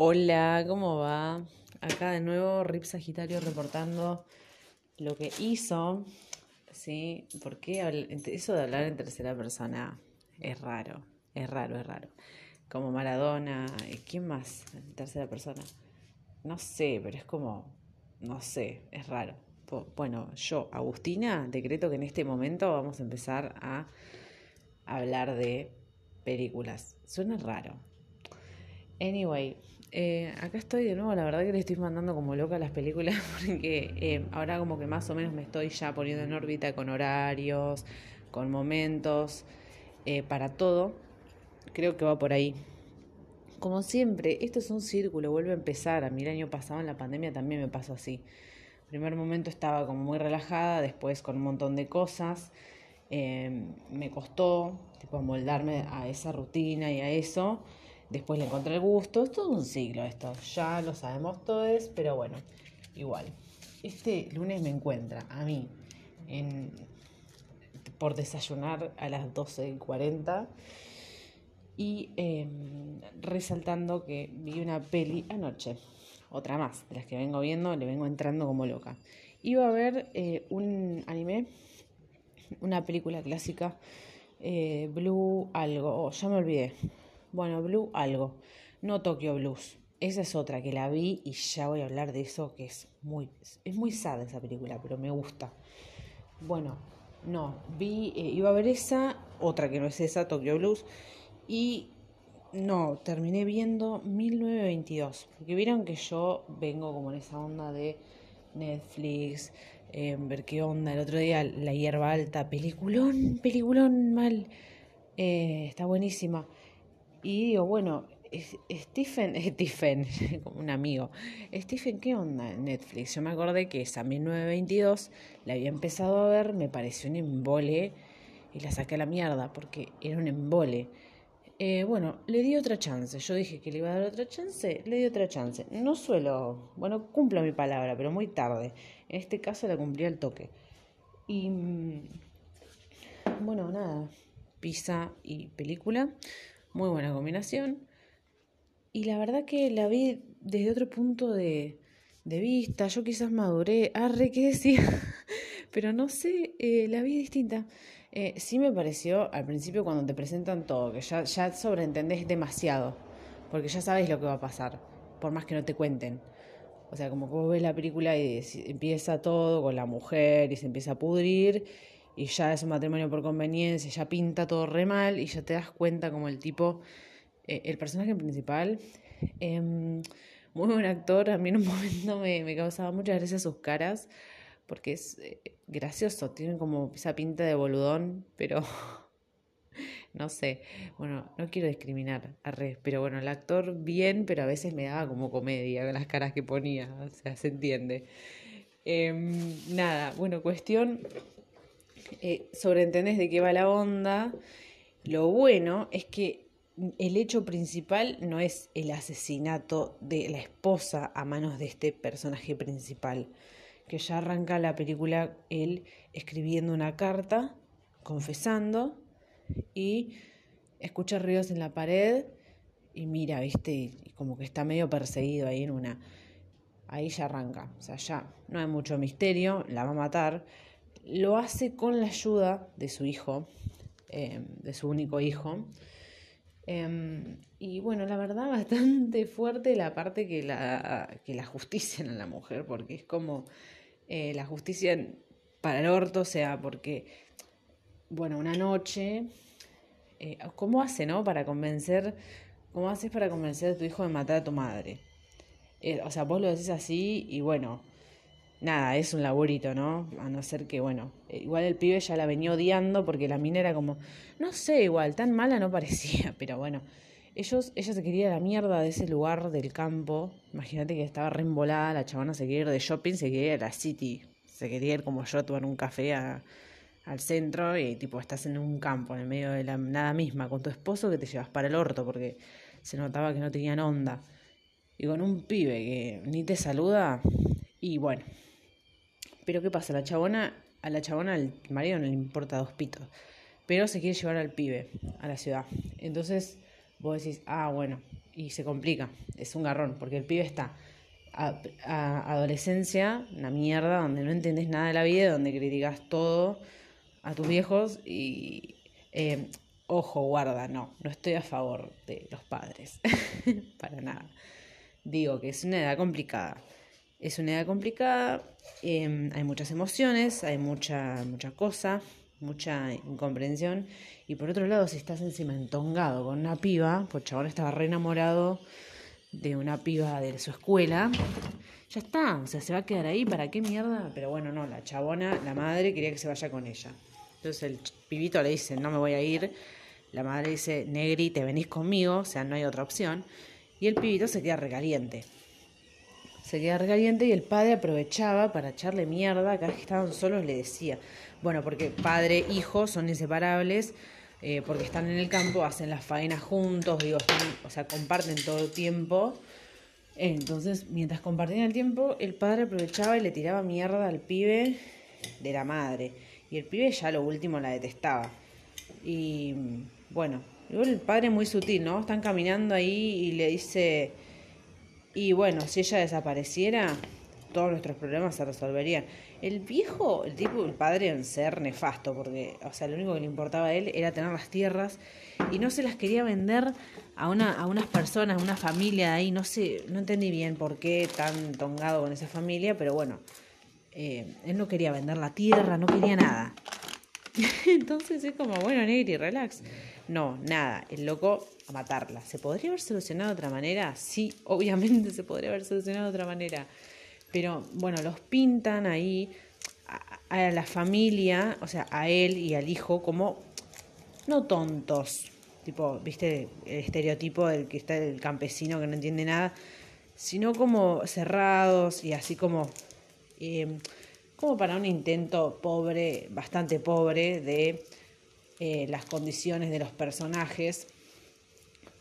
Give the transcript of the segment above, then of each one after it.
Hola, ¿cómo va? Acá de nuevo Rip Sagitario reportando lo que hizo. ¿Sí? Porque eso de hablar en tercera persona es raro, es raro, es raro. Como Maradona, ¿quién más en tercera persona? No sé, pero es como, no sé, es raro. Bueno, yo, Agustina, decreto que en este momento vamos a empezar a hablar de películas. Suena raro. Anyway, eh, acá estoy de nuevo, la verdad que le estoy mandando como loca las películas porque eh, ahora como que más o menos me estoy ya poniendo en órbita con horarios, con momentos, eh, para todo. Creo que va por ahí. Como siempre, esto es un círculo, vuelve a empezar. A mí el año pasado en la pandemia también me pasó así. Primer momento estaba como muy relajada, después con un montón de cosas. me costó tipo amoldarme a esa rutina y a eso. Después le encontré el gusto. Es todo un siglo esto. Ya lo sabemos todos, pero bueno, igual. Este lunes me encuentra a mí en, por desayunar a las 12.40 y em, resaltando que vi una peli anoche. Otra más, de las que vengo viendo, le vengo entrando como loca. Iba a ver eh, un anime, una película clásica, eh, Blue algo, oh, ya me olvidé, bueno, Blue algo, no Tokyo Blues. Esa es otra que la vi y ya voy a hablar de eso, que es muy, es muy sad esa película, pero me gusta. Bueno, no, vi, eh, iba a ver esa, otra que no es esa, Tokyo Blues, y no, terminé viendo 1922, porque vieron que yo vengo como en esa onda de Netflix, ver qué onda. El otro día La hierba alta, peliculón, peliculón mal, eh, está buenísima. Y digo, bueno, Stephen, Stephen, como un amigo, Stephen, ¿qué onda en Netflix? Yo me acordé que esa 1922 la había empezado a ver, me pareció un embole y la saqué a la mierda porque era un embole. Eh, bueno, le di otra chance. Yo dije que le iba a dar otra chance, le di otra chance. No suelo, bueno, cumplo mi palabra, pero muy tarde. En este caso la cumplí al toque. Y mm, bueno, nada, pizza y película. Muy buena combinación. Y la verdad que la vi desde otro punto de, vista. Yo quizás maduré. Arre, ¿qué decía? Pero no sé, eh, la vi distinta. Eh, sí me pareció al principio cuando te presentan todo, que ya, ya sobreentendés demasiado. Porque ya sabes lo que va a pasar. Por más que no te cuenten. O sea, como vos ves la película y empieza todo con la mujer y se empieza a pudrir y ya es un matrimonio por conveniencia, ya pinta todo re mal y ya te das cuenta como el tipo, eh, el personaje principal, em, muy buen actor, a mí en un momento me, causaba mucha gracia sus caras, porque es eh, gracioso, tiene como esa pinta de boludón, pero no sé, bueno, no quiero discriminar a pero bueno, el actor bien, pero a veces me daba como comedia con las caras que ponía, o sea, se entiende. Em, nada, bueno, cuestión eh, sobreentendés de qué va la onda. Lo bueno es que el hecho principal no es el asesinato de la esposa a manos de este personaje principal, que ya arranca la película él escribiendo una carta, confesando, y escucha ruidos en la pared y mira, viste, y como que está medio perseguido ahí en una... Ahí ya arranca, o sea, ya no hay mucho misterio, la va a matar, lo hace con la ayuda de su hijo, em, de su único hijo. Em, y bueno, la verdad, bastante fuerte la parte que la, que la justicia a la mujer, porque es como eh, la justicia para el orto, o sea, porque, bueno, una noche, eh, ¿cómo hace, no? Para convencer, ¿cómo haces para convencer a tu hijo de matar a tu madre? Eh, o sea, vos lo decís así y bueno, nada, es un laburito, ¿no? A no ser que, bueno, igual el pibe ya la venía odiando porque la mina era como, no sé, igual, tan mala no parecía, pero bueno, ellos, ella se quería la mierda de ese lugar del campo, imagínate que estaba reembolada, la chavana se quería ir de shopping, se quería ir a la city, se quería ir como yo a tomar un café al centro y tipo estás en un campo, en el medio de la nada misma, con tu esposo que te llevas para el orto porque se notaba que no tenían onda. Y con un pibe que ni te saluda, y bueno, pero ¿qué pasa? La chabona, a la chabona, al marido no le importa dos pitos. Pero se quiere llevar al pibe a la ciudad. Entonces vos decís, ah, bueno. y se complica, es un garrón, porque el pibe está a, adolescencia, una mierda, donde no entendés nada de la vida, donde criticas todo a tus viejos y... Eh, ojo, guarda, no, no estoy a favor de los padres, para nada. Digo que es una edad complicada. Es una edad complicada, em, hay muchas emociones, hay mucha, mucha cosa, mucha incomprensión. Y por otro lado, si estás encima entongado con una piba, pues chabón estaba re enamorado de una piba de su escuela, ya está, o sea, se va a quedar ahí, ¿para qué mierda? Pero bueno, no, la chabona, la madre quería que se vaya con ella. Entonces el pibito le dice, no me voy a ir. La madre dice, Negri, te venís conmigo, o sea, no hay otra opción. Y el pibito se queda recaliente. Se queda recaliente y el padre aprovechaba para echarle mierda. Cada que estaban solos le decía, bueno, porque padre e hijo son inseparables, eh, porque están en el campo, hacen las faenas juntos, digo, o sea, comparten todo el tiempo. Entonces, mientras compartían el tiempo, el padre aprovechaba y le tiraba mierda al pibe de la madre. Y el pibe ya lo último la detestaba. Y bueno, el padre muy sutil, ¿no? Están caminando ahí y le dice, y bueno, si ella desapareciera, todos nuestros problemas se resolverían. El viejo, el tipo, el padre en ser nefasto, porque, o sea, lo único que le importaba a él era tener las tierras y no se las quería vender a, una, a unas personas, a una familia de ahí, no sé, no entendí bien por qué tan tongado con esa familia, pero bueno, eh, él no quería vender la tierra, no quería nada. Entonces es como, bueno, Negri, relax. No, nada, el loco a matarla. ¿Se podría haber solucionado de otra manera? Sí, obviamente se podría haber solucionado de otra manera. Pero bueno, los pintan ahí a, la familia, o sea, a él y al hijo como no tontos, tipo, viste, el estereotipo del que está el campesino que no entiende nada, sino como cerrados y así como, em, como para un intento pobre, bastante pobre de eh, las condiciones de los personajes.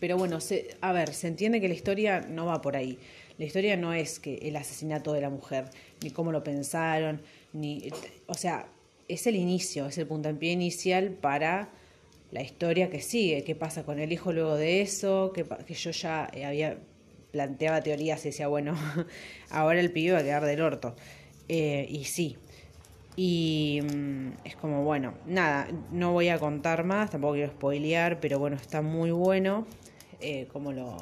Pero bueno, se, a ver, se entiende que la historia no va por ahí. La historia no es que el asesinato de la mujer, ni cómo lo pensaron, ni. O sea, es el inicio, es el puntapié inicial para la historia que sigue. ¿Qué pasa con el hijo luego de eso? Que, yo ya había planteaba teorías y decía, bueno, ahora el pibe va a quedar del orto. Eh, y sí, y mm, es como, bueno, nada, no voy a contar más, tampoco quiero spoilear, pero bueno, está muy bueno eh, como lo,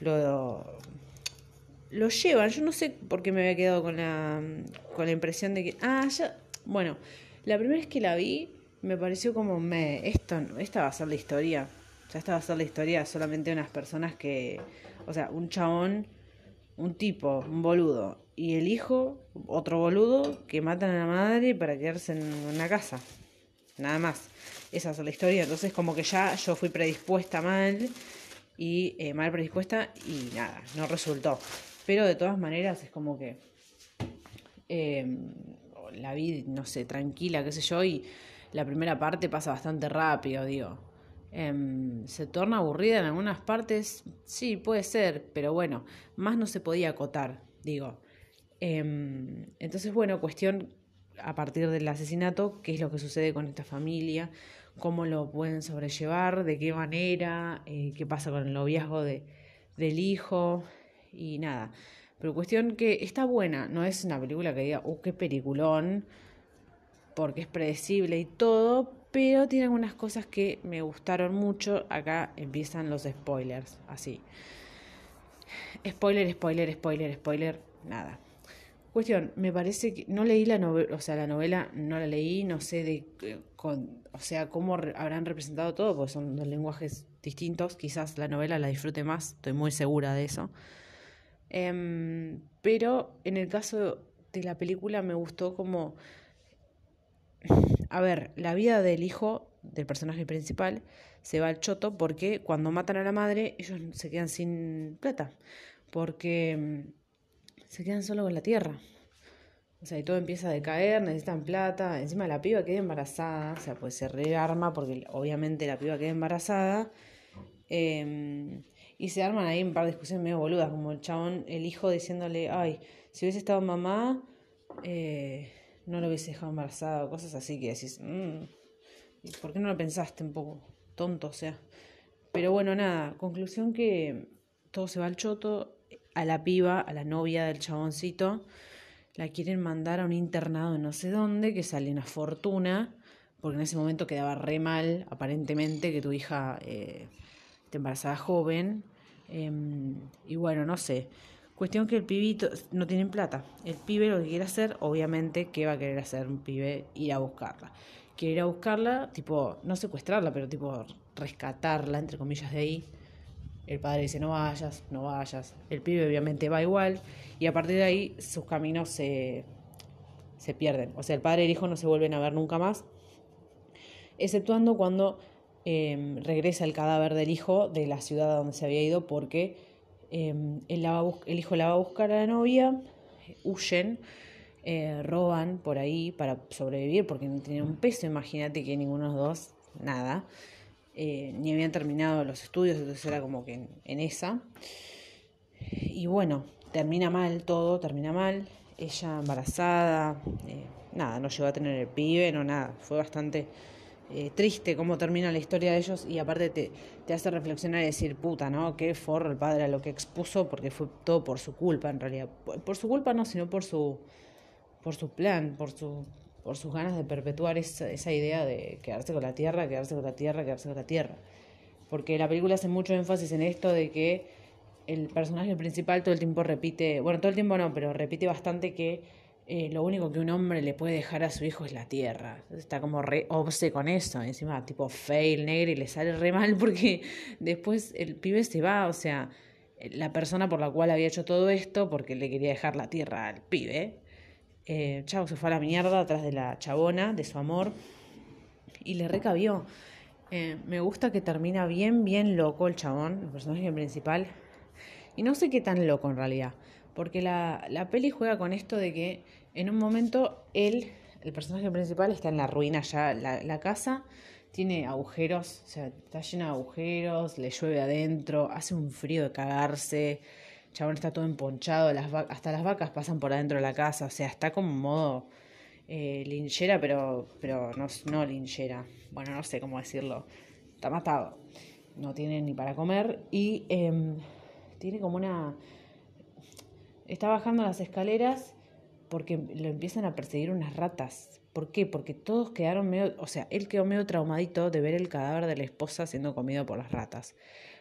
lo, lo llevan. Yo no sé por qué me había quedado con la, con la impresión de que, ah, ya, bueno, la primera vez que la vi me pareció como, me, esto, esta va a ser la historia. O sea, esta va a ser la historia solamente de unas personas que, o sea, un chabón, un tipo, un boludo, y el hijo, otro boludo, que matan a la madre para quedarse en una casa. Nada más. Esa es la historia. Entonces como que ya yo fui predispuesta mal y eh, mal predispuesta y nada, no resultó. Pero de todas maneras es como que em, la vi, no sé, tranquila, qué sé yo, y la primera parte pasa bastante rápido, digo. Em, ¿Se torna aburrida en algunas partes? Sí, puede ser, pero bueno, más no se podía acotar, digo. Em, entonces, bueno, cuestión a partir del asesinato, qué es lo que sucede con esta familia, cómo lo pueden sobrellevar, de qué manera, eh, qué pasa con el noviazgo de, del hijo y nada. Pero cuestión que está buena, no es una película que diga, uh, qué peliculón, porque es predecible y todo, pero tiene algunas cosas que me gustaron mucho. Acá empiezan los spoilers, así. Spoiler, spoiler, spoiler, spoiler, nada. Cuestión, me parece que no leí la novela, o sea, la novela no la leí, no sé de eh, con, o sea, cómo habrán representado todo, porque son dos lenguajes distintos, quizás la novela la disfrute más, estoy muy segura de eso. Em, pero en el caso de la película me gustó como, a ver, la vida del hijo del personaje principal se va al choto porque cuando matan a la madre ellos se quedan sin plata, porque em, se quedan solo con la tierra. O sea, y todo empieza a decaer, necesitan plata. Encima la piba queda embarazada, o sea, pues se rearma porque obviamente la piba queda embarazada. Em, y se arman ahí un par de discusiones medio boludas, como el chabón, el hijo diciéndole, ay, si hubiese estado mamá, eh, no lo hubiese dejado embarazada, cosas así que decís, mm, ¿por qué no lo pensaste un poco? Tonto, o sea. Pero bueno, nada, conclusión que todo se va al choto, a la piba, a la novia del chaboncito, la quieren mandar a un internado en no sé dónde, que sale una fortuna, porque en ese momento quedaba re mal, aparentemente, que tu hija eh, te embarazada joven. Em, y bueno, no sé. Cuestión que el pibito no tienen plata. El pibe lo que quiere hacer, obviamente, ¿qué va a querer hacer un pibe? Ir a buscarla. Quiere ir a buscarla, tipo, no secuestrarla, pero tipo rescatarla, entre comillas, de ahí. El padre dice, no vayas, no vayas. El pibe obviamente va igual. Y a partir de ahí sus caminos se, se pierden. O sea, el padre y el hijo no se vuelven a ver nunca más. Exceptuando cuando em, regresa el cadáver del hijo de la ciudad donde se había ido porque Em, el hijo la va a buscar a la novia, huyen, eh, roban por ahí para sobrevivir porque no tenían un peso, imagínate que ninguno de los dos, nada, eh, ni habían terminado los estudios, entonces era como que en, esa. Y bueno, termina mal todo, termina mal, ella embarazada, eh, nada, no llegó a tener el pibe, no nada, fue bastante eh, triste cómo termina la historia de ellos y aparte te, te, hace reflexionar y decir, puta, ¿no? Qué forro el padre a lo que expuso porque fue todo por su culpa en realidad. Por, su culpa no, sino por su, por su plan, por, su, por sus ganas de perpetuar esa, esa idea de quedarse con la tierra, quedarse con la tierra, quedarse con la tierra. Porque la película hace mucho énfasis en esto de que el personaje principal todo el tiempo repite, bueno, todo el tiempo no, pero repite bastante que eh, lo único que un hombre le puede dejar a su hijo es la tierra. Está como re obse con eso. Encima, tipo fail negro y le sale re mal porque después el pibe se va. O sea, la persona por la cual había hecho todo esto, porque le quería dejar la tierra al pibe, eh, chao, se fue a la mierda atrás de la chabona, de su amor, y le recabió. Eh, me gusta que termina bien, bien loco el chabón, el personaje principal. Y no sé qué tan loco en realidad. Porque la, la peli juega con esto de que en un momento él, el personaje principal, está en la ruina ya. La, la casa tiene agujeros, o sea, está llena de agujeros, le llueve adentro, hace un frío de cagarse. Chabón está todo emponchado, las hasta las vacas pasan por adentro de la casa, o sea, está como modo eh, linchera, pero, pero no, no linchera. Bueno, no sé cómo decirlo. Está matado. No tiene ni para comer y em, tiene como una Está bajando las escaleras porque lo empiezan a perseguir unas ratas. ¿Por qué? Porque todos quedaron medio, o sea, él quedó medio traumadito de ver el cadáver de la esposa siendo comido por las ratas.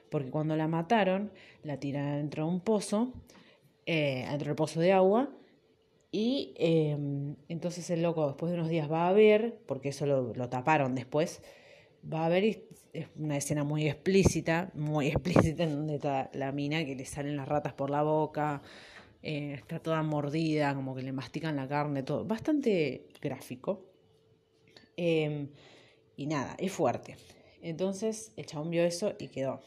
Porque cuando la mataron, la tiraron dentro de un pozo, eh, dentro del pozo de agua, y em, entonces el loco después de unos días va a ver, porque eso lo, lo taparon después, va a ver es una escena muy explícita, muy explícita en donde está la mina que le salen las ratas por la boca, eh, está toda mordida, como que le mastican la carne, todo. Bastante gráfico. Em, y nada, es fuerte. Entonces el chabón vio eso y quedó.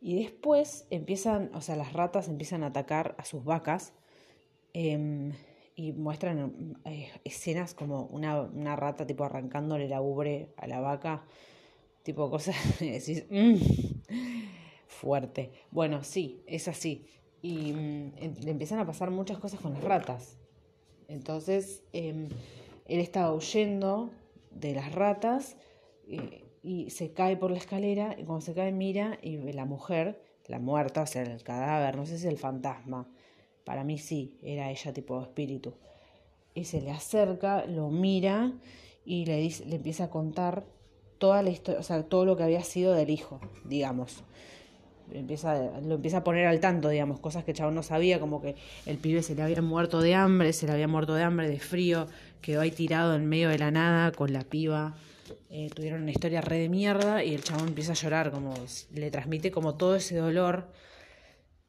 Y después empiezan, o sea, las ratas empiezan a atacar a sus vacas em, y muestran eh, escenas como una, una, rata tipo arrancándole la ubre a la vaca, tipo cosas, decís, mm, fuerte. Bueno, sí, es así y mm, le empiezan a pasar muchas cosas con las ratas. Entonces, em, él estaba huyendo de las ratas eh, y se cae por la escalera y cuando se cae mira y la mujer, la muerta, o sea, el cadáver, no sé si el fantasma, para mí sí, era ella tipo espíritu. Y se le acerca, lo mira y le, dice, le empieza a contar toda la historia, o sea, todo lo que había sido del hijo, digamos empieza, lo empieza a poner al tanto, digamos, cosas que chabón no sabía, como que el pibe se le había muerto de hambre, se le había muerto de hambre, de frío, quedó ahí tirado en medio de la nada con la piba. Eh, tuvieron una historia re de mierda y el chabón empieza a llorar, como le transmite como todo ese dolor.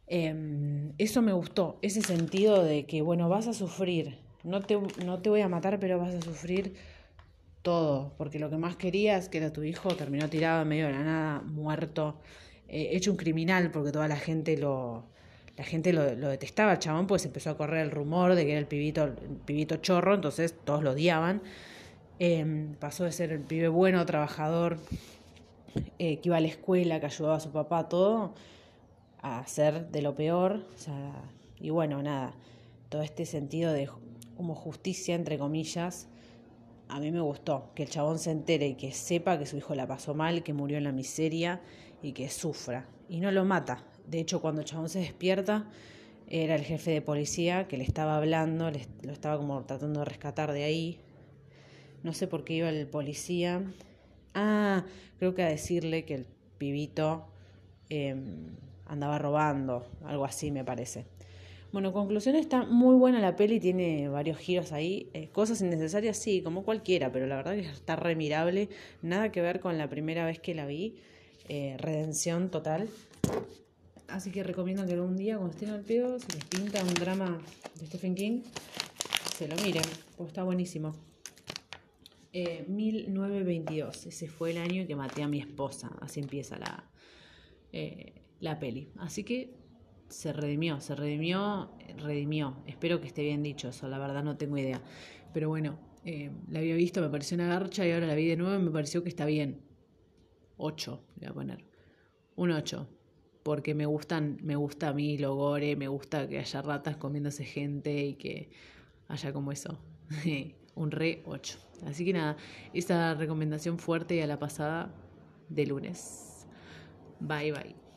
Em, eso me gustó, ese sentido de que, bueno, vas a sufrir, no te, no te voy a matar, pero vas a sufrir todo, porque lo que más querías, que era tu hijo, terminó tirado en medio de la nada, muerto. Eh, hecho un criminal porque toda la gente lo, la gente lo, detestaba el chabón, pues empezó a correr el rumor de que era el pibito, el pibito chorro, entonces todos lo odiaban. Em, pasó de ser el pibe bueno, trabajador, eh, que iba a la escuela, que ayudaba a su papá, todo, a ser de lo peor. O sea, y bueno, nada, todo este sentido de como justicia, entre comillas, a mí me gustó que el chabón se entere y que sepa que su hijo la pasó mal, que murió en la miseria y que sufra. Y no lo mata. De hecho, cuando el chabón se despierta, era el jefe de policía que le estaba hablando, lo estaba como tratando de rescatar de ahí. No sé por qué iba el policía. Ah, creo que a decirle que el pibito em, andaba robando, algo así me parece. Bueno, conclusión, está muy buena la peli, tiene varios giros ahí, eh, cosas innecesarias sí, como cualquiera, pero la verdad que está remirable, nada que ver con la primera vez que la vi, eh, redención total. Así que recomiendo que algún día, cuando estén al pedo, si les pinta un drama de Stephen King, se lo miren, pues está buenísimo. 1922, eh, ese fue el año que maté a mi esposa, así empieza la, eh, la peli. Así que se redimió, se redimió, redimió. Espero que esté bien dicho eso, la verdad no tengo idea. Pero bueno, eh, la había visto, me pareció una garcha y ahora la vi de nuevo y me pareció que está bien. 8, le voy a poner. Un 8 porque me gustan, me gusta a mí lo gore, me gusta que haya ratas comiéndose gente y que haya como eso, un re 8. Así que nada, esa recomendación fuerte a la pasada de lunes. Bye bye.